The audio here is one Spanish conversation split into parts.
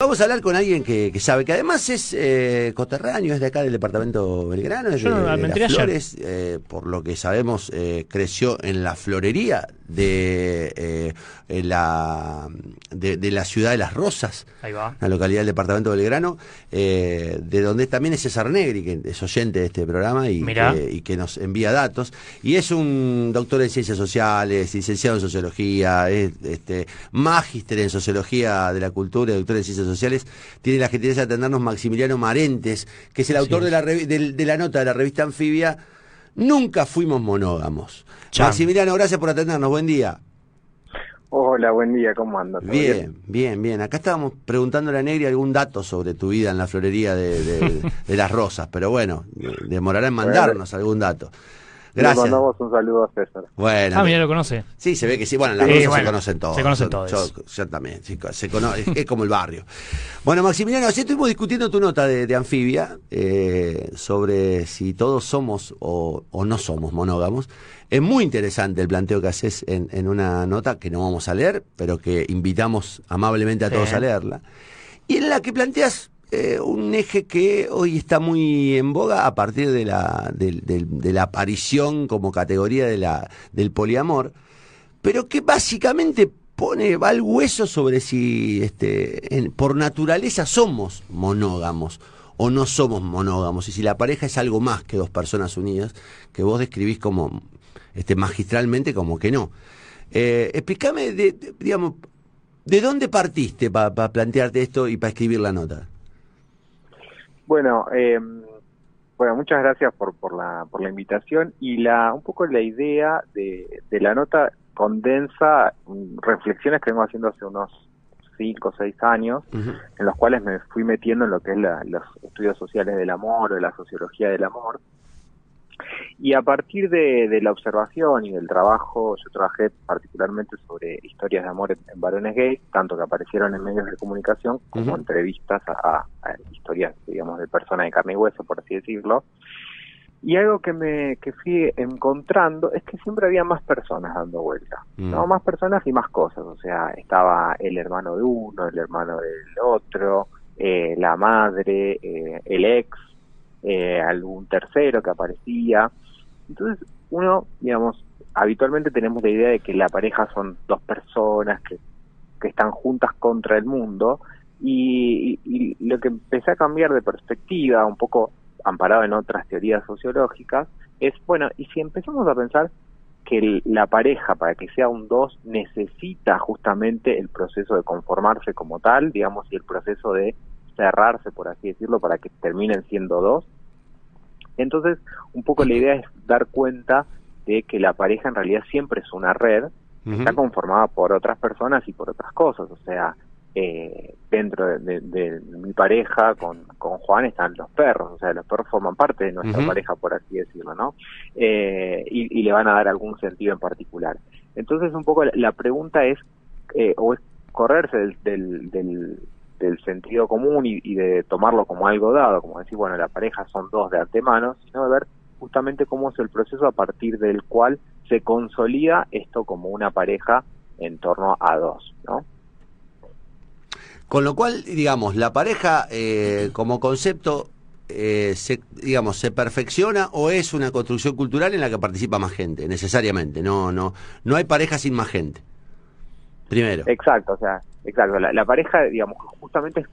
Vamos a hablar con alguien que, que sabe, que además es eh, coterráneo, es de acá del departamento Belgrano, es de, no- de las flores, eh, por lo que sabemos, eh, creció en la florería de, eh, en la, de, de la ciudad de Las Rosas, Ahí va. la localidad del departamento Belgrano, eh, de donde también es César Negri, que es oyente de este programa y que, y que nos envía datos. Y es un doctor en ciencias sociales, licenciado en sociología, es este, magíster en sociología de la cultura y doctor en ciencias sociales. Tiene la gentileza de atendernos Maximiliano Marentes, que es el autor de la, de la nota de la revista Anfibia. Nunca fuimos monógamos. Chan. Maximiliano, gracias por atendernos. Buen día. Hola, buen día, ¿cómo andas? ¿Todo Bien, bien, bien. Acá estábamos preguntándole a Negri algún dato sobre tu vida en la florería de, de- de las rosas, pero bueno, demorará en mandarnos algún dato. Le Gracias. mandamos un saludo a César. Bueno, Ah, mira, lo conoce. sí, se ve que sí. Bueno, en las Sí, rosas se bueno, conocen todos. se conocen todos. Yo, yo también, sí, se cono- es, es como el barrio. Bueno, Maximiliano, ayer estuvimos discutiendo tu nota de, de anfibia eh, sobre si todos somos o, o no somos monógamos. Es muy interesante el planteo que haces en, en una nota que no vamos a leer, pero que invitamos amablemente a Sí. todos a leerla. Y en la que planteas eh, un eje que hoy está muy en boga a partir de la, de la aparición como categoría de la, del poliamor, pero que básicamente pone va al hueso sobre si este, en- por naturaleza somos monógamos o no somos monógamos, y si la pareja es algo más que dos personas unidas, que vos describís como este, magistralmente como que no. Eh, explícame, de- digamos, ¿de dónde partiste para plantearte esto y para escribir la nota? Bueno, eh, bueno, muchas gracias por, por, la, por la invitación y la un poco la idea de, de la nota condensa mm, reflexiones que vengo haciendo hace unos cinco o seis años, en los cuales me fui metiendo en lo que es la- los estudios sociales del amor o la sociología del amor. Y a partir de, de la observación y del trabajo, yo trabajé particularmente sobre historias de amor en, en varones gays, tanto que aparecieron en medios de comunicación como entrevistas a, a- historias, digamos, de personas de carne y hueso, por así decirlo. Y algo que me que fui encontrando es que siempre había más personas dando vuelta, ¿no? Mm. Más personas y más cosas. O sea, estaba el hermano de uno, el hermano del otro, eh, la madre, eh, el ex, eh, algún tercero que aparecía. Entonces, uno, digamos, habitualmente tenemos la idea de que la pareja son dos personas que, que están juntas contra el mundo. Y, y- y lo que empecé a cambiar de perspectiva, un poco amparado en otras teorías sociológicas, es, bueno, y si empezamos a pensar que el- la pareja, para que sea un dos, necesita justamente el proceso de conformarse como tal, digamos, y el proceso de cerrarse, por así decirlo, para que terminen siendo dos. Entonces, un poco la idea es dar cuenta de que la pareja en realidad siempre es una red, está conformada por otras personas y por otras cosas. O sea, eh, dentro de, de- de mi pareja con, con Juan están los perros, o sea, los perros forman parte de nuestra pareja, por así decirlo, ¿no? Eh, y, y le van a dar algún sentido en particular. Entonces, un poco la, la pregunta es, eh, o es correrse del, del, del, del sentido común y, y de tomarlo como algo dado, como decir, bueno, la pareja son dos de antemano, sino de ver justamente cómo es el proceso a partir del cual se consolida esto como una pareja en torno a dos, ¿no? Con lo cual, digamos, la pareja eh, como concepto, eh, se, digamos, se perfecciona o es una construcción cultural en la que participa más gente, necesariamente. No, no, no hay pareja sin más gente. Primero. Exacto, o sea, exacto. La, la pareja, digamos, justamente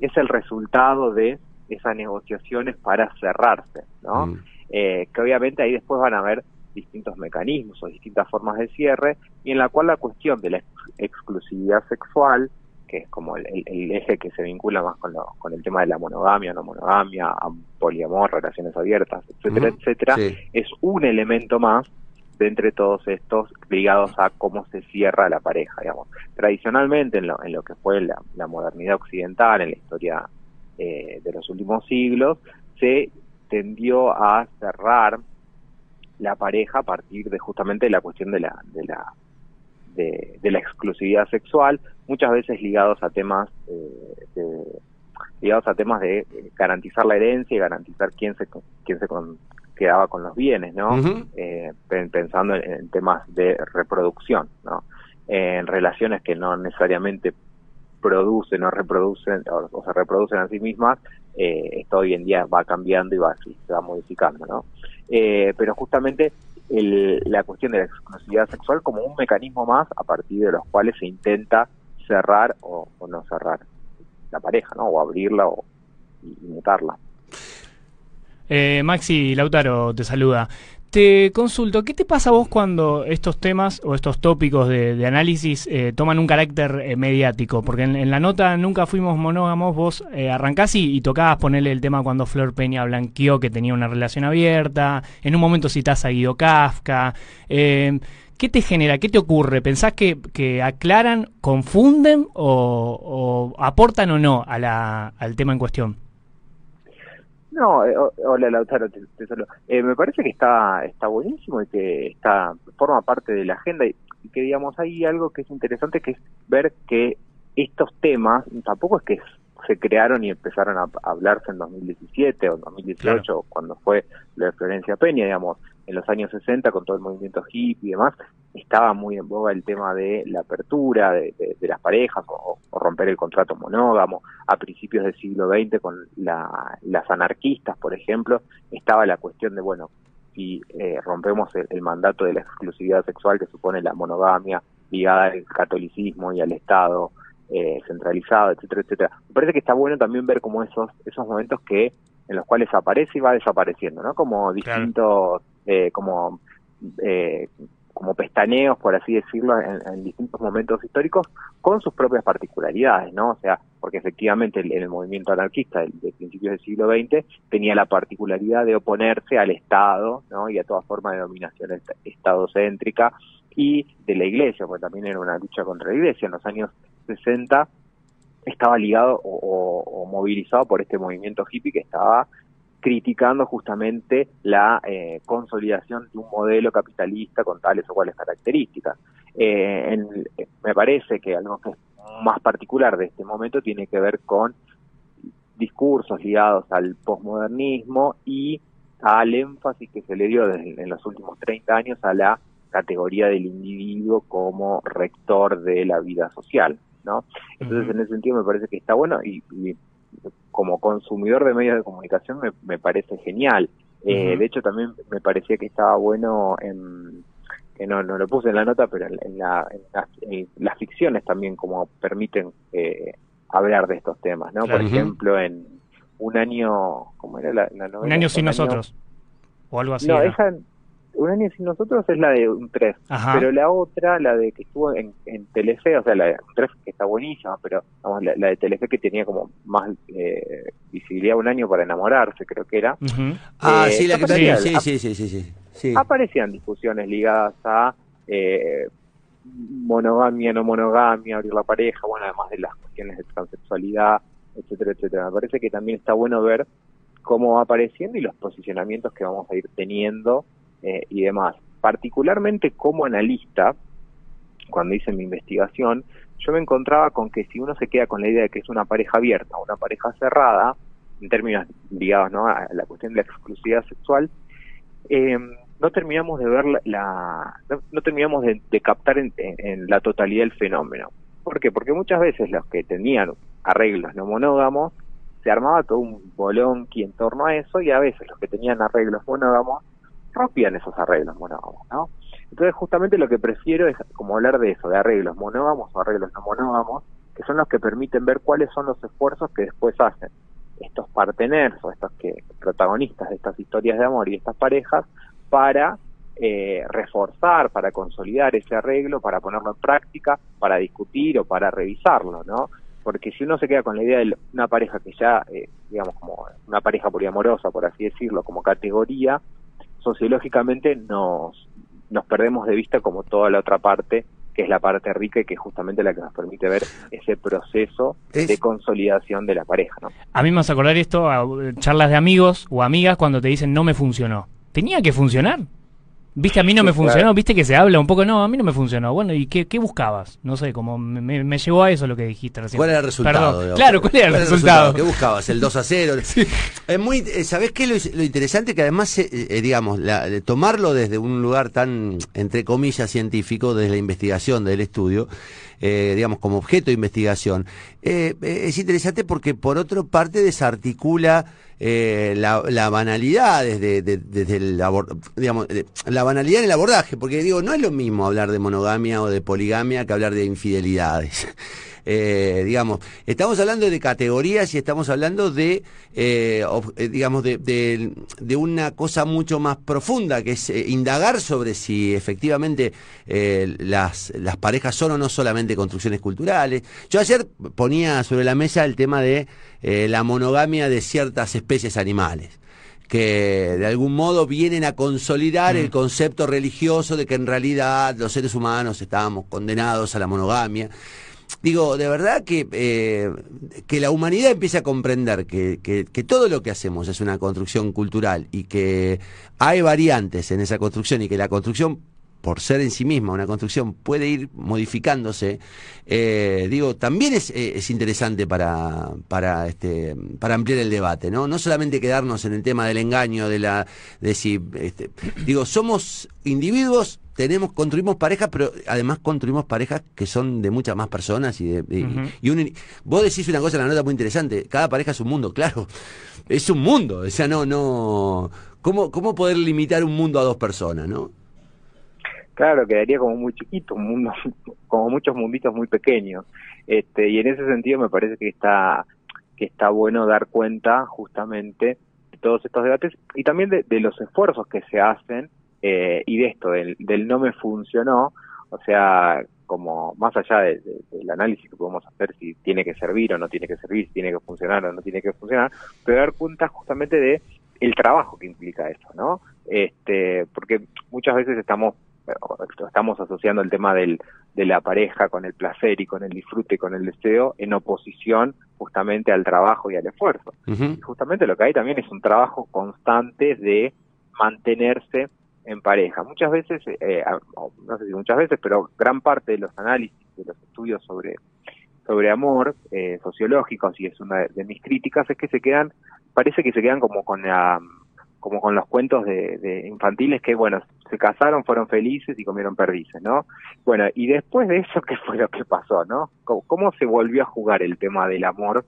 es, el resultado de esas negociaciones para cerrarse, ¿no? Mm. Eh, que obviamente ahí después van a haber distintos mecanismos o distintas formas de cierre y en la cual la cuestión de la ex- exclusividad sexual, que es como el, el- el eje que se vincula más con, lo- con el tema de la monogamia, no monogamia, poliamor, relaciones abiertas, etcétera, etcétera, sí. es un elemento más de entre todos estos ligados a cómo se cierra la pareja, digamos. Tradicionalmente, en lo, en lo que fue la, modernidad occidental, en la historia eh, de los últimos siglos, se tendió a cerrar la pareja a partir de justamente la cuestión de la, de la de, la exclusividad sexual, muchas veces ligados a temas eh, de- ligados a temas de eh, garantizar la herencia y garantizar quién se quién se quedaba con los bienes, ¿no? Eh, pen- pensando en, en temas de reproducción, ¿no? en relaciones que no necesariamente producen o reproducen o, se reproducen a sí mismas, eh, esto hoy en día va cambiando y va, se va modificando, ¿no? Eh, pero justamente la cuestión de la exclusividad sexual como un mecanismo más a partir de los cuales se intenta cerrar o, no cerrar la pareja, ¿no? O abrirla o y, mutarla. Eh, Maxi Lautaro te saluda. Te consulto, ¿qué te pasa a vos cuando estos temas o estos tópicos de, análisis eh, toman un carácter eh, mediático? Porque en, la nota Nunca fuimos monógamos, vos eh, arrancás y, tocabas ponerle el tema cuando Flor Peña blanqueó que tenía una relación abierta, en un momento citás a Guido Kafka. ¿Qué te genera? ¿Qué te ocurre? ¿Pensás que, aclaran, confunden o, aportan o no al tema en cuestión? No, eh, hola Lautaro, te, eh, me parece que está está buenísimo y que está forma parte de la agenda y, que digamos hay algo que es interesante que es ver que estos temas tampoco es que se crearon y empezaron a, hablarse en 2017 o 2018 cuando fue lo de Florencia Peña, digamos, en los años 60 con todo el movimiento hippie y demás, estaba muy en boga el tema de la apertura de, las parejas o, romper el contrato monógamo. A principios del siglo XX con las anarquistas, por ejemplo, estaba la cuestión de, bueno, si eh, rompemos el, mandato de la exclusividad sexual que supone la monogamia ligada al catolicismo y al Estado eh, centralizado, etcétera, etcétera. Me parece que está bueno también ver como esos, esos momentos que en los cuales aparece y va desapareciendo, ¿no? Como distintos, eh, como eh, como pestaneos, por así decirlo, en, distintos momentos históricos, con sus propias particularidades, ¿no? O sea, porque efectivamente el, el movimiento anarquista de, principios del siglo XX tenía la particularidad de oponerse al Estado, ¿no? Y a toda forma de dominación estadocéntrica y de la Iglesia, porque también era una lucha contra la Iglesia. En los años 60 estaba ligado o, movilizado por este movimiento hippie que estaba criticando justamente la eh, consolidación de un modelo capitalista con tales o cuales características. Eh, me parece que algo que es más particular de este momento tiene que ver con discursos ligados al posmodernismo y al énfasis que se le dio en los últimos 30 años a la categoría del individuo como rector de la vida social. ¿no? Entonces, en ese sentido me parece que está bueno y, como consumidor de medios de comunicación me, parece genial. Eh, de hecho, también me parecía que estaba bueno en que no, no lo puse en la nota, pero en, la, las ficciones también como permiten eh, hablar de estos temas, ¿no? Por ejemplo, en un año, ¿cómo era la, novela? Un año sin nosotros, o algo así. No, esa, un año sin nosotros es la de un 3, pero la otra, la de que estuvo en, en Telefe, o sea, la de un 3 que está buenísima, pero vamos, la, de Telefe que tenía como más eh, visibilidad un año para enamorarse, creo que era. Ah, eh, sí, la que sí, sí, sí, sí, sí, Aparecían discusiones ligadas a eh, monogamia, no monogamia, abrir la pareja, bueno, además de las cuestiones de transexualidad, etcétera, etcétera. Me parece que también está bueno ver cómo va apareciendo y los posicionamientos que vamos a ir teniendo eh, y demás. Particularmente como analista, cuando hice mi investigación, yo me encontraba con que si uno se queda con la idea de que es una pareja abierta o una pareja cerrada, en términos ligados ¿no? a la cuestión de la exclusividad sexual, eh, no terminamos de ver la, no, terminamos de, captar en, la totalidad el fenómeno. ¿Por qué? Porque muchas veces los que tenían arreglos no monógamos se armaba todo un bolonqui en torno a eso y a veces los que tenían arreglos monógamos rompían esos arreglos monógamos, ¿no? Entonces justamente lo que prefiero es como hablar de eso, de arreglos monógamos o arreglos no monógamos, que son los que permiten ver cuáles son los esfuerzos que después hacen estos parteners o estos que protagonistas de estas historias de amor y estas parejas para eh, reforzar, para consolidar ese arreglo, para ponerlo en práctica, para discutir o para revisarlo, ¿no? Porque si uno se queda con la idea de una pareja que ya, eh, digamos, como una pareja poliamorosa, por así decirlo, como categoría, sociológicamente nos, nos perdemos de vista como toda la otra parte que es la parte rica y que es justamente la que nos permite ver ese proceso de consolidación de la pareja. ¿no? A mí me vas a acordar esto a charlas de amigos o amigas cuando te dicen no me funcionó. ¿Tenía que funcionar? Viste, a mí no me funcionó, viste que se habla un poco, no, a mí no me funcionó. Bueno, ¿y qué, qué buscabas? No sé, como me, me, llevó a eso lo que dijiste recién. ¿Cuál era el resultado? Claro, ¿cuál era el, resultado? ¿Qué buscabas? ¿El 2 a 0? Es muy, eh, ¿sabés qué? Lo, lo interesante que además, eh, eh, digamos, la, tomarlo desde un lugar tan, entre comillas, científico, desde la investigación, del estudio, eh, digamos, como objeto de investigación. Eh, es interesante porque, por otra parte, desarticula la, la, banalidad desde, desde el digamos, la banalidad en el abordaje, porque digo, no es lo mismo hablar de monogamia o de poligamia que hablar de infidelidades. Eh, digamos, estamos hablando de categorías y estamos hablando de, eh, eh, digamos, de, de, una cosa mucho más profunda, que es indagar sobre si efectivamente las, las parejas son o no solamente construcciones culturales. Yo ayer ponía sobre la mesa el tema de la monogamia de ciertas especies animales que de algún modo vienen a consolidar el mm. concepto religioso de que en realidad los seres humanos estábamos condenados a la monogamia digo, de verdad que, eh, que la humanidad empiece a comprender que, que, que, todo lo que hacemos es una construcción cultural y que hay variantes en esa construcción y que la construcción por ser en sí misma una construcción puede ir modificándose, eh, digo, también es, eh, es, interesante para, para, este, para ampliar el debate, ¿no? No solamente quedarnos en el tema del engaño, de la, de si, este, digo, somos individuos tenemos construimos parejas, pero además construimos parejas que son de muchas más personas y de, y, vos decís una cosa en la nota muy interesante, cada pareja es un mundo, claro. Es un mundo, o sea, no no ¿cómo cómo poder limitar un mundo a dos personas, no? Claro, quedaría como muy chiquito, un mundo como muchos munditos muy pequeños. Este, y en ese sentido me parece que está que está bueno dar cuenta justamente de todos estos debates y también de, los esfuerzos que se hacen eh, y de esto, del, no me funcionó, o sea, como más allá del análisis que podemos hacer si tiene que servir o no tiene que servir, si tiene que funcionar o no tiene que funcionar, pero dar cuenta justamente de el trabajo que implica eso, ¿no? Este, porque muchas veces estamos estamos asociando el tema del, de la pareja con el placer y con el disfrute y con el deseo en oposición justamente al trabajo y al esfuerzo. Y justamente lo que hay también es un trabajo constante de mantenerse en pareja. Muchas veces, eh, no sé si muchas veces, pero gran parte de los análisis, de los estudios sobre, sobre amor eh, sociológicos, y es una de, mis críticas, es que se quedan, parece que se quedan como con la, como con los cuentos de, infantiles que, bueno, se casaron, fueron felices y comieron perdices, ¿no? Bueno, y después de eso, ¿qué fue lo que pasó, no? cómo se volvió a jugar el tema del amor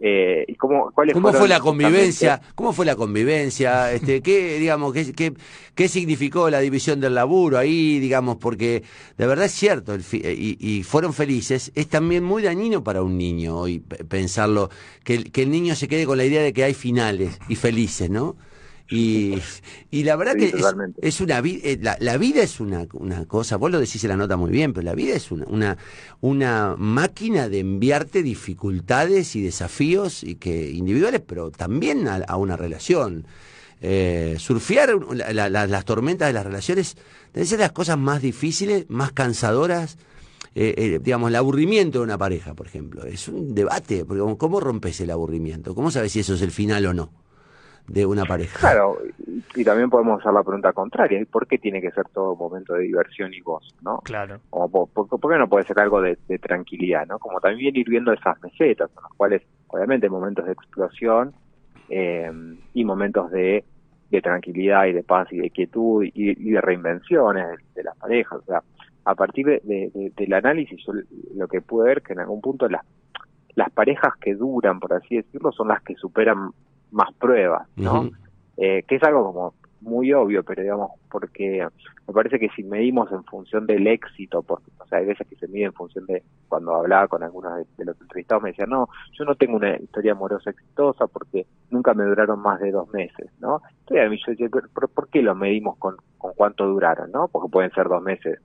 eh, y cómo, ¿Cómo fue la convivencia? ¿Cómo fue la convivencia? Este, ¿qué, digamos, qué, qué, qué, significó la división del laburo ahí, digamos? Porque de verdad es cierto, el y, y, fueron felices, es también muy dañino para un niño hoy pensarlo, que, que el niño se quede con la idea de que hay finales y felices, ¿no? Y, y la verdad que es, una eh, la, la, vida es una, una cosa, vos lo decís en la nota muy bien, pero la vida es una, una, una máquina de enviarte dificultades y desafíos y que individuales, pero también a, una relación. Eh, surfear las tormentas de las relaciones debe ser las cosas más difíciles, más cansadoras. Eh, eh, digamos, el aburrimiento de una pareja, por ejemplo. Es un debate, porque ¿cómo rompes el aburrimiento? ¿Cómo sabes si eso es el final o no? De una pareja. Claro, y también podemos hacer la pregunta contraria, ¿por qué tiene que ser todo un momento de diversión y gozo, no? Claro. O, por, qué no puede ser algo de, tranquilidad, no? Como también ir viendo esas mesetas, en las cuales, obviamente, momentos de explosión eh, y momentos de, de, tranquilidad y de paz y de quietud y, de reinvenciones de, las parejas, o sea, a partir de, del análisis, yo lo que pude ver que en algún punto las las parejas que duran, por así decirlo, son las que superan más pruebas, ¿no? eh, que es algo como muy obvio, pero digamos, porque me parece que si medimos en función del éxito, porque, o sea, hay veces que se mide en función de, cuando hablaba con algunos de, los entrevistados, me decían, no, yo no tengo una historia amorosa exitosa porque nunca me duraron más de dos meses, ¿no? Entonces, yo decía, ¿por, qué lo medimos con, con cuánto duraron, no? Porque pueden ser dos meses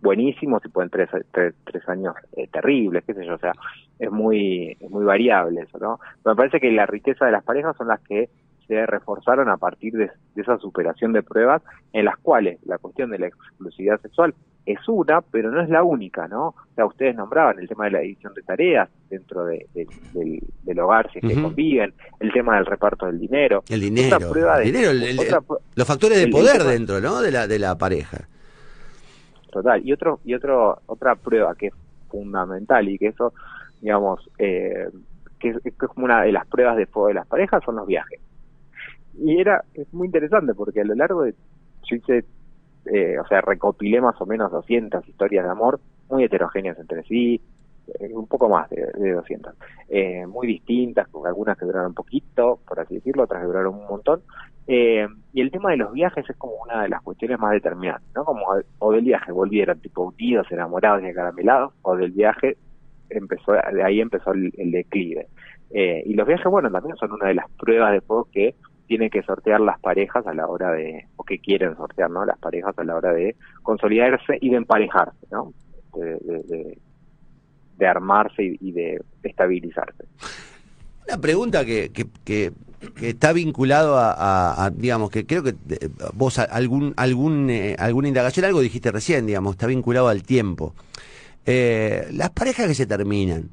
buenísimos y pueden tres, tres, tres años eh, terribles, qué sé yo, o sea, es muy, es muy variable eso, ¿no? me parece que la riqueza de las parejas son las que se reforzaron a partir de, esa superación de pruebas en las cuales la cuestión de la exclusividad sexual es una, pero no es la única, ¿no? O sea, ustedes nombraban el tema de la división de tareas dentro de, del, hogar, si es que conviven, el tema del reparto del dinero. El dinero, el dinero los factores de poder dentro, ¿no? De la, de la pareja total. Y otro y otro otra prueba que es fundamental y que eso, digamos, eh, que, es, como una de las pruebas de fuego de las parejas son los viajes. Y era es muy interesante porque a lo largo de yo hice, eh, o sea, recopilé más o menos 200 historias de amor muy heterogéneas entre sí, un poco más de, de 200, eh, muy distintas, algunas que duraron poquito, por así decirlo, otras que duraron un montón. Eh, y el tema de los viajes es como una de las cuestiones más determinantes, ¿no? Como o del viaje volvieron tipo unidos, enamorados y acaramelados, o del viaje empezó, de ahí empezó el, declive. y los viajes, bueno, también son una de las pruebas de fuego que tienen que sortear las parejas a la hora de, o que quieren sortear, ¿no? Las parejas a la hora de consolidarse y de emparejarse, ¿no? de, de armarse y, de estabilizarse. Una pregunta que, que, está vinculado a, digamos, que creo que eh, vos algún, algún, eh, alguna indagación, algo dijiste recién, digamos, está vinculado al tiempo. Eh, las parejas que se terminan,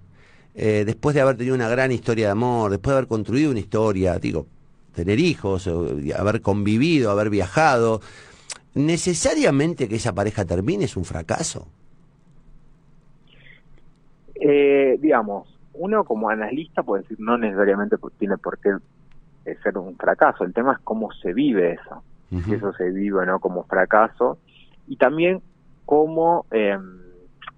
después de haber tenido una gran historia de amor, después de haber construido una historia, digo, tener hijos, haber convivido, haber viajado, ¿necesariamente que esa pareja termine es un fracaso? Eh, digamos, uno como analista puede decir no necesariamente tiene por qué eh, ser un fracaso, el tema es cómo se vive eso, si eso se vive no como fracaso. Y también cómo, eh,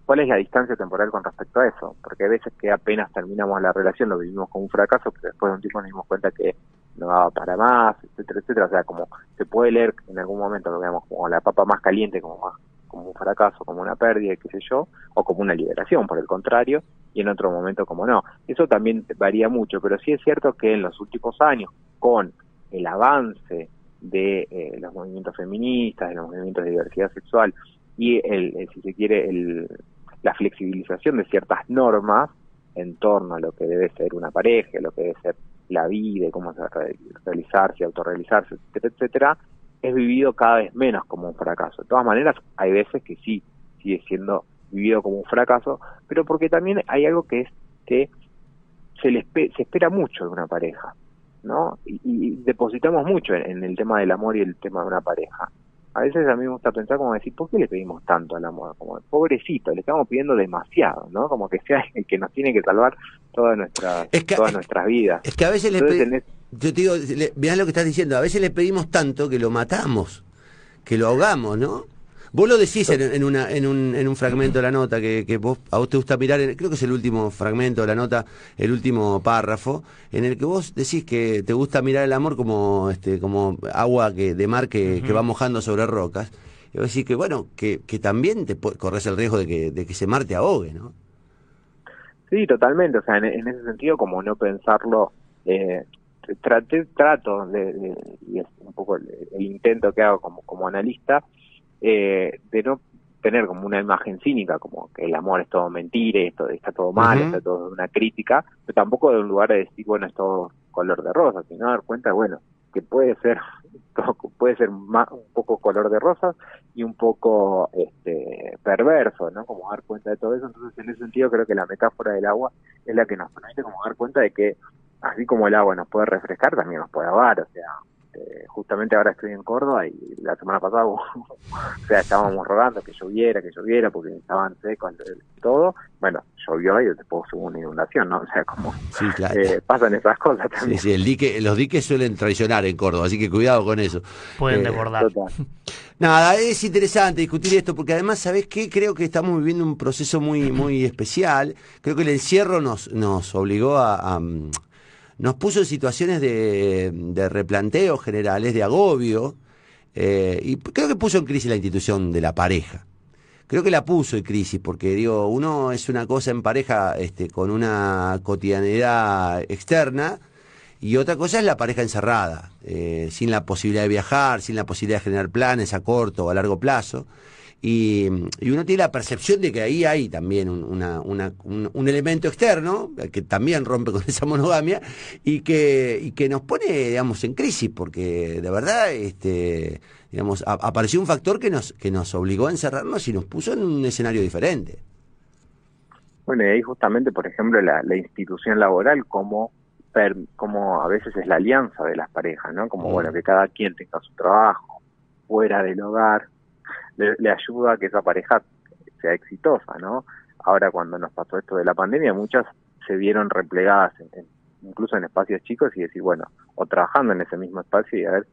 cuál es la distancia temporal con respecto a eso, porque a veces que apenas terminamos la relación lo vivimos como un fracaso, pero después de un tiempo nos dimos cuenta que no daba para más, etcétera, etcétera, o sea, como se puede leer en algún momento, digamos, como la papa más caliente, como más como un fracaso, como una pérdida, qué sé yo, o como una liberación, por el contrario, y en otro momento como no. Eso también varía mucho, pero sí es cierto que en los últimos años, con el avance de eh, los movimientos feministas, de los movimientos de diversidad sexual y, el, si se quiere, el, la flexibilización de ciertas normas en torno a lo que debe ser una pareja, lo que debe ser la vida, cómo se realizarse, autorrealizarse, etcétera, etcétera, es vivido cada vez menos como un fracaso. De todas maneras, hay veces que sí sigue siendo vivido como un fracaso, pero porque también hay algo que es que se, le se espera mucho de una pareja, ¿no? Y, depositamos mucho en, el tema del amor y el tema de una pareja. A veces a mí me gusta pensar como decir, ¿por qué le pedimos tanto al amor? Como, pobrecito, le estamos pidiendo demasiado, ¿no? Como que sea el que nos tiene que salvar todas nuestras, todas nuestras vidas. Es que a veces le pedimos yo te digo, mirá lo que estás diciendo, a veces le pedimos tanto que lo matamos, que lo ahogamos, ¿no? Vos lo decís en, una, en, un, en un fragmento de la nota, que, que vos, a vos te gusta mirar, creo que es el último fragmento de la nota, el último párrafo, en el que vos decís que te gusta mirar el amor como, este, como agua que, de mar que, que va mojando sobre rocas. Y vos decís que, bueno, que, que también te corres el riesgo de que, de que ese mar te ahogue, ¿no? Sí, totalmente. O sea, en, ese sentido, como no pensarlo eh, traté, trato de, y es un poco el, intento que hago como, como analista, eh, de no tener como una imagen cínica, como que el amor es todo mentira, esto está todo mal, está todo una crítica, pero tampoco de un lugar de decir, bueno, es todo color de rosa, sino dar cuenta, bueno, que puede ser puede ser más, un poco color de rosa y un poco este perverso, ¿no? Como dar cuenta de todo eso. Entonces, en ese sentido, creo que la metáfora del agua es la que nos permite como dar cuenta de que así como el agua nos puede refrescar, también nos puede ahogar, o sea, eh, justamente ahora estoy en Córdoba y la semana pasada, o sea, estábamos rogando que lloviera, que lloviera, porque estaban secos todo, bueno, llovió y después hubo una inundación, ¿no? O sea, como eh, pasan esas cosas también. Sí, sí, el dique, los diques suelen traicionar en Córdoba, así que cuidado con eso. Pueden eh, desbordar. Nada, es interesante discutir esto, porque además, ¿sabes qué? Creo que estamos viviendo un proceso muy, muy especial. Creo que el encierro nos, nos obligó a nos puso en situaciones de, replanteo generales, de agobio, eh, y creo que puso en crisis la institución de la pareja. Creo que la puso en crisis, porque digo, uno es una cosa en pareja este, con una cotidianidad externa, y otra cosa es la pareja encerrada, eh, sin la posibilidad de viajar, sin la posibilidad de generar planes a corto o a largo plazo. Y, uno tiene la percepción de que ahí hay también un, elemento externo que también rompe con esa monogamia y que, y que nos pone, digamos, en crisis, porque de verdad, este, digamos, apareció un factor que nos, que nos obligó a encerrarnos y nos puso en un escenario diferente. Bueno, y ahí justamente, por ejemplo, la, institución laboral como como a veces es la alianza de las parejas, ¿no? Como, bueno, que cada quien tenga su trabajo fuera del hogar, le, ayuda a que esa pareja sea exitosa, ¿no? Ahora cuando nos pasó esto de la pandemia, muchas se vieron replegadas, incluso en espacios chicos, y decir, bueno, o trabajando en ese mismo espacio y a ver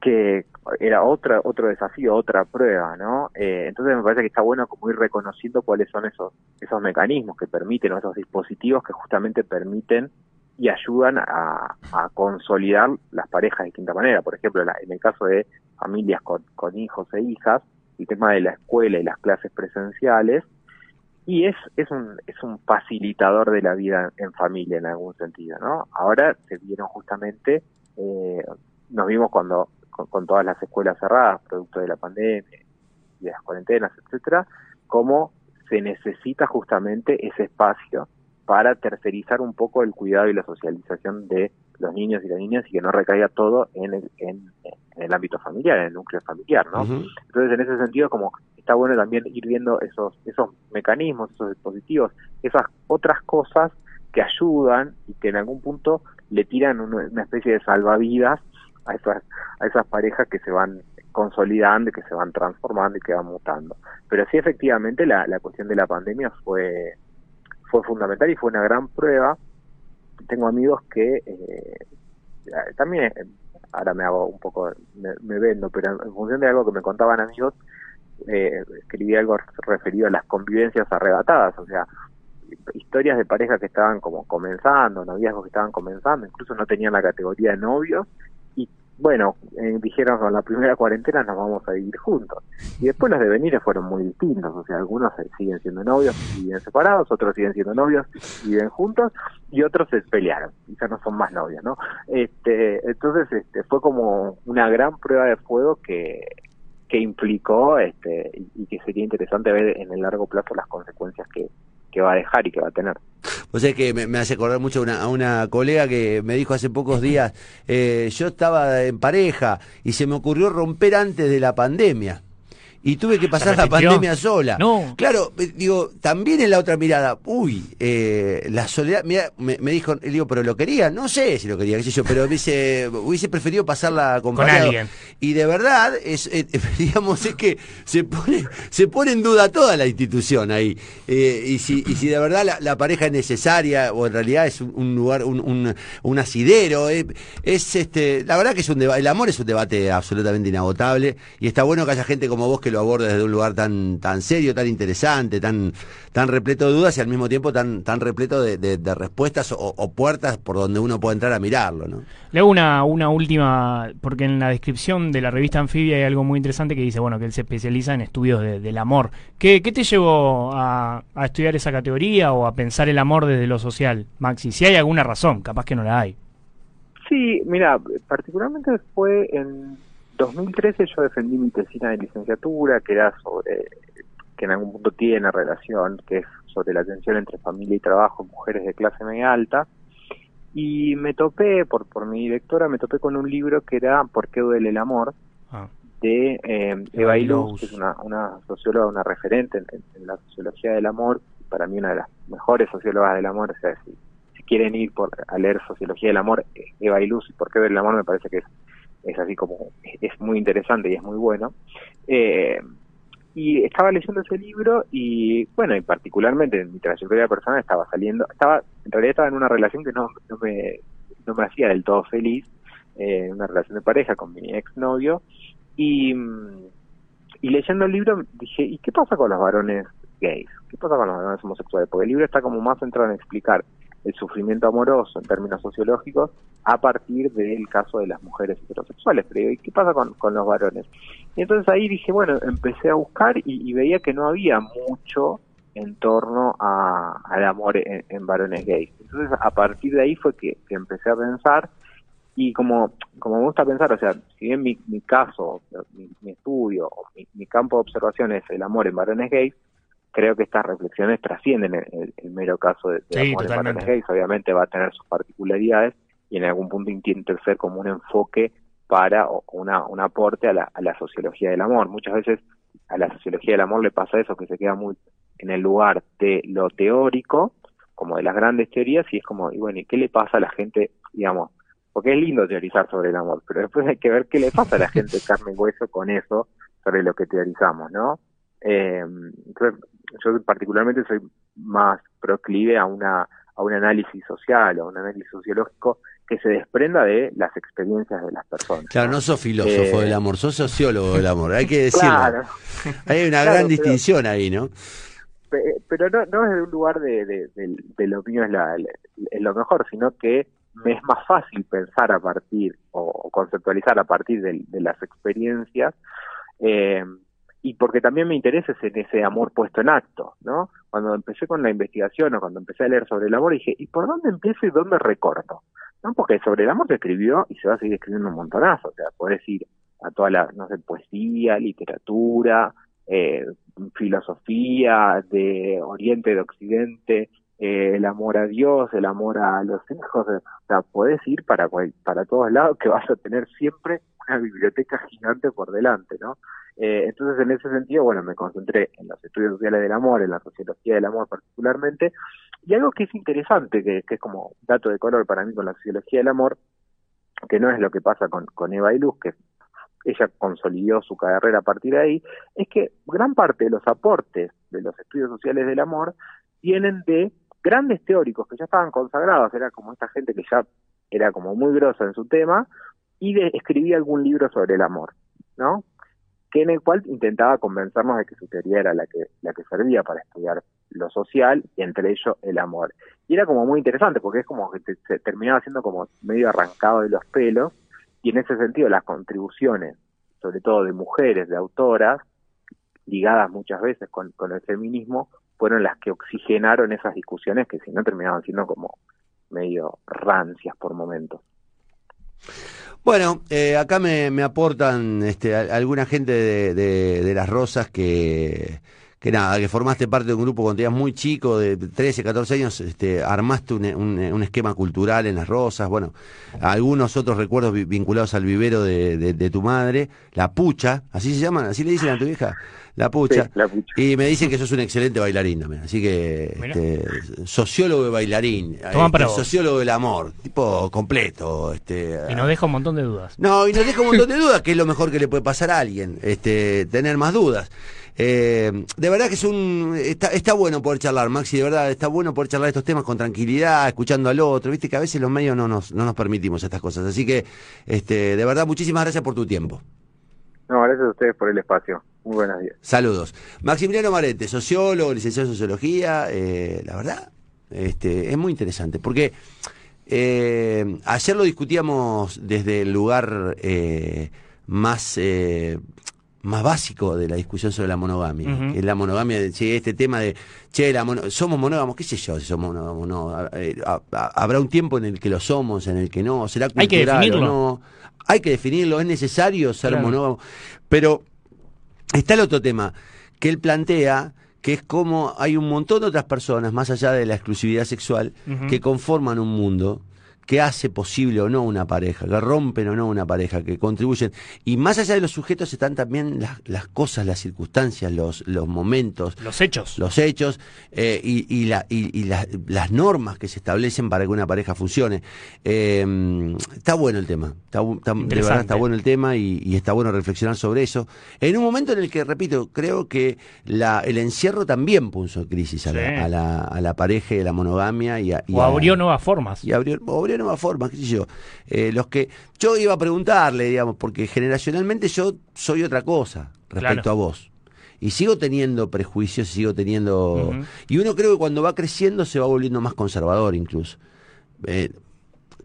que era otra, otro desafío, otra prueba, ¿no? Eh, entonces me parece que está bueno como ir reconociendo cuáles son esos, esos mecanismos que permiten, o esos dispositivos que justamente permiten y ayudan a, consolidar las parejas de distinta manera. Por ejemplo, en el caso de familias con, hijos e hijas, el tema de la escuela y las clases presenciales, y es, es, un, es un facilitador de la vida en familia en algún sentido, ¿no? Ahora se vieron justamente, eh, nos vimos cuando con, todas las escuelas cerradas, producto de la pandemia de las cuarentenas, etcétera, cómo se necesita justamente ese espacio para tercerizar un poco el cuidado y la socialización de los niños y las niñas y que no recaiga todo en el, en, el ámbito familiar, en el núcleo familiar, ¿no? Entonces, en ese sentido, como está bueno también ir viendo esos, esos mecanismos, esos dispositivos, esas otras cosas que ayudan y que en algún punto le tiran una especie de salvavidas a esas, a esas parejas que se van consolidando y que se van transformando y que van mutando. Pero sí, efectivamente, la, la cuestión de la pandemia fue, fue fundamental y fue una gran prueba. Tengo amigos que eh, también, ahora me hago un poco, me, vendo, pero en función de algo que me contaban amigos, eh, escribí algo referido a las convivencias arrebatadas, o sea, historias de parejas que estaban como comenzando, noviazgos que estaban comenzando, incluso no tenían la categoría de novios bueno, eh, dijeron con la primera cuarentena nos vamos a vivir juntos. Y después los devenires fueron muy distintos, o sea, algunos siguen siendo novios y viven separados, otros siguen siendo novios y viven juntos, y otros se pelearon, ya no son más novios, ¿no? Este, entonces este, fue como una gran prueba de fuego que, que implicó este, y que sería interesante ver en el largo plazo las consecuencias que, que va a dejar y que va a tener. O sea que me, hace acordar mucho a una, a una colega que me dijo hace pocos días, eh, yo estaba en pareja y se me ocurrió romper antes de la pandemia y tuve que pasar la pandemia sola. No. Claro, eh, digo, también en la otra mirada, uy, eh, la soledad, mira, me, dijo, digo, pero lo quería, no sé si lo quería, qué sé yo, pero dice, hubiese preferido pasarla acompañado. Con alguien. Y de verdad, es, eh, digamos, es que se pone, se pone en duda toda la institución ahí. y, si, y si de verdad la, pareja es necesaria, o en realidad es un, lugar, un, un, asidero, es este, la verdad que es un debate, el amor es un debate absolutamente inagotable, y está bueno que haya gente como vos que lo aborda desde un lugar tan, tan serio, tan interesante, tan, tan repleto de dudas y al mismo tiempo tan, tan repleto de, respuestas o, puertas por donde uno puede entrar a mirarlo. ¿no? Le hago una, una última, porque en la descripción de la revista Anfibia hay algo muy interesante que dice bueno que él se especializa en estudios del amor. ¿Qué, ¿Qué, te llevó a, a estudiar esa categoría o a pensar el amor desde lo social, Maxi? Si hay alguna razón, capaz que no la hay. Sí, mira, particularmente fue en 2013 yo defendí mi tesina de licenciatura, que era sobre, que en algún punto tiene relación, que es sobre la tensión entre familia y trabajo en mujeres de clase media alta. Y me topé, por, por mi directora, me topé con un libro que era ¿Por qué duele el amor? Ah. de eh, Eva Iluz, que es una, una socióloga, una referente en, la sociología del amor, para mí una de las mejores sociólogas del amor, o sea, si, si quieren ir por, a leer sociología del amor, Eva Iluz y ¿Por qué duele el amor? me parece que es es así como, es muy interesante y es muy bueno. Eh, y estaba leyendo ese libro y, bueno, y particularmente en mi trayectoria personal estaba saliendo, estaba, en realidad estaba en una relación que no, no, me, no me hacía del todo feliz, eh, una relación de pareja con mi exnovio, y, y leyendo el libro dije, ¿y qué pasa con los varones gays? ¿Qué pasa con los varones homosexuales? Porque el libro está como más centrado en explicar el sufrimiento amoroso en términos sociológicos a partir del caso de las mujeres heterosexuales. Pero ¿y qué pasa con, con los varones? Y entonces ahí dije, bueno, empecé a buscar y, veía que no había mucho en torno a, al amor en, varones gays. Entonces a partir de ahí fue que, empecé a pensar y como, como me gusta pensar, o sea, si bien mi, mi caso, mi, estudio, mi, mi campo de observación es el amor en varones gays, creo que estas reflexiones trascienden el, mero caso de, de amor en gays, obviamente va a tener sus particularidades y en algún punto intenta ser como un enfoque para o una, un aporte a la, a la sociología del amor. Muchas veces a la sociología del amor le pasa eso, que se queda muy en el lugar de lo teórico, como de las grandes teorías, y es como, y bueno, ¿y qué le pasa a la gente, digamos? Porque es lindo teorizar sobre el amor, pero después hay que ver qué le pasa a la gente carne y hueso con eso sobre lo que teorizamos, ¿no? Eh, yo particularmente soy más proclive a una, a un análisis social o a un análisis sociológico que se desprenda de las experiencias de las personas. Claro, no sos filósofo del amor, sos sociólogo del amor, hay que decirlo. Claro. Hay una gran distinción ahí, ¿no? Pero no, no es de un lugar de, de, lo mío es, la, es lo mejor, sino que me es más fácil pensar a partir o, conceptualizar a partir de, las experiencias eh, y porque también me interesa en ese amor puesto en acto, ¿no? Cuando empecé con la investigación o cuando empecé a leer sobre el amor dije, ¿y por dónde empiezo y dónde recorto? ¿No? Porque sobre el amor se escribió y se va a seguir escribiendo un montonazo, o sea, podés ir a toda la, no sé, poesía, literatura, eh, filosofía de Oriente, de Occidente, eh, el amor a Dios, el amor a los hijos, o sea, puedes ir para, para todos lados que vas a tener siempre una biblioteca gigante por delante, ¿no? Eh, entonces, en ese sentido, bueno, me concentré en los estudios sociales del amor, en la sociología del amor particularmente, y algo que es interesante, que, es como dato de color para mí con la sociología del amor, que no es lo que pasa con, con Eva y Luz, que ella consolidó su carrera a partir de ahí, es que gran parte de los aportes de los estudios sociales del amor vienen de grandes teóricos que ya estaban consagrados, era como esta gente que ya era como muy grosa en su tema, y de, escribía algún libro sobre el amor, ¿no? Que en el cual intentaba convencernos de que su teoría era la que, la que servía para estudiar lo social y entre ellos el amor. Y era como muy interesante porque es como que se terminaba siendo como medio arrancado de los pelos y en ese sentido las contribuciones, sobre todo de mujeres, de autoras, ligadas muchas veces con, con el feminismo, fueron las que oxigenaron esas discusiones que si no terminaban siendo como medio rancias por momentos. Bueno, eh, acá me, aportan este, alguna gente de, las Rosas que, que nada, que formaste parte de un grupo cuando eras muy chico, de 13, 14 años, este, armaste un, un, esquema cultural en las Rosas, bueno, algunos otros recuerdos vinculados al vivero de, de, tu madre, la pucha, así se llaman, así le dicen a tu hija. La pucha. Y me dicen que sos un excelente bailarín también. Así que este, sociólogo de bailarín. Este, sociólogo del amor. Tipo completo. Este, y nos deja un montón de dudas. No, y nos deja un montón de dudas, que es lo mejor que le puede pasar a alguien. Este, tener más dudas. Eh, de verdad que es un está, está bueno poder charlar, Maxi, de verdad, está bueno poder charlar estos temas con tranquilidad, escuchando al otro, viste que a veces los medios no nos, no nos permitimos estas cosas. Así que, este, de verdad, muchísimas gracias por tu tiempo. No, gracias a ustedes por el espacio. Muy buenos días. Saludos. Maximiliano Marete, sociólogo, licenciado en sociología. Eh, la verdad, este, es muy interesante porque eh, ayer lo discutíamos desde el lugar eh, más más básico de la discusión sobre la monogamia, que es la monogamia, de, este tema de, che, la somos monógamos, qué sé yo si somos monógamos, no, habrá un tiempo en el que lo somos, en el que no, será cultural Hay que definirlo. no, hay que definirlo, es necesario ser monógamo, pero Está el otro tema que él plantea, que es como hay un montón de otras personas, más allá de la exclusividad sexual, que conforman un mundo que hace posible o no una pareja, que rompen o no una pareja, que contribuyen. Y más allá de los sujetos están también las, cosas, las circunstancias, los, los momentos. Los hechos. Los hechos eh, y, y, la, y, las normas que se establecen para que una pareja funcione. Eh, está bueno el tema, está, de verdad está bueno el tema y, está bueno reflexionar sobre eso. En un momento en el que, repito, creo que la, el encierro también puso crisis a, la, a, la, a la pareja y a la monogamia. Y, o abrió nuevas formas. Y abrió, nueva forma, qué sé yo. Eh, los que yo iba a preguntarle, digamos, porque generacionalmente yo soy otra cosa respecto a vos. Y sigo teniendo prejuicios, sigo teniendo... Y uno creo que cuando va creciendo se va volviendo más conservador incluso. Eh,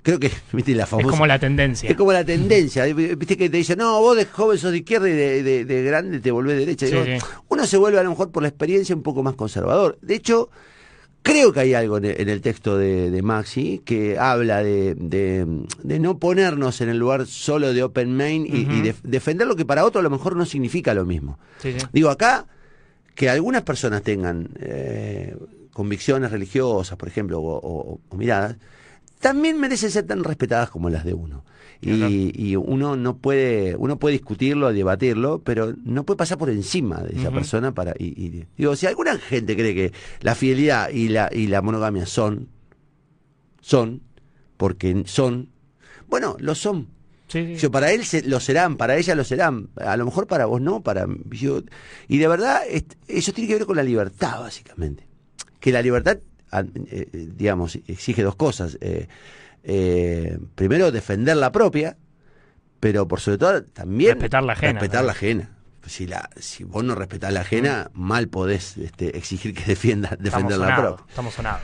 creo que, viste, la famosa... Es como la tendencia. Es como la tendencia. Viste que te dicen, no, vos de joven sos de izquierda y de, de, grande te volvés de derecha. Uno se vuelve a lo mejor por la experiencia un poco más conservador. De hecho, Creo que hay algo en el texto de, Maxi que habla de, de, no ponernos en el lugar solo de Open Main y, defender lo que para otro a lo mejor no significa lo mismo. Digo, acá que algunas personas tengan eh, convicciones religiosas, por ejemplo, o, miradas, también merecen ser tan respetadas como las de uno. Y, uno no puede, uno puede discutirlo, debatirlo, pero no puede pasar por encima de esa persona para. Y, digo, si alguna gente cree que la fidelidad y la, y la monogamia son, son, porque son, bueno, lo son. Yo, para él lo serán, para ella lo serán, a lo mejor para vos no, para yo, y de verdad eso tiene que ver con la libertad básicamente, que la libertad digamos, exige dos cosas. Primero, defender la propia, pero por sobre todo también respetar la ajena. Respetar la ajena. Si, la, si vos no respetás la ajena, mm. mal podés este, exigir que defienda defender la propia. Estamos sonados.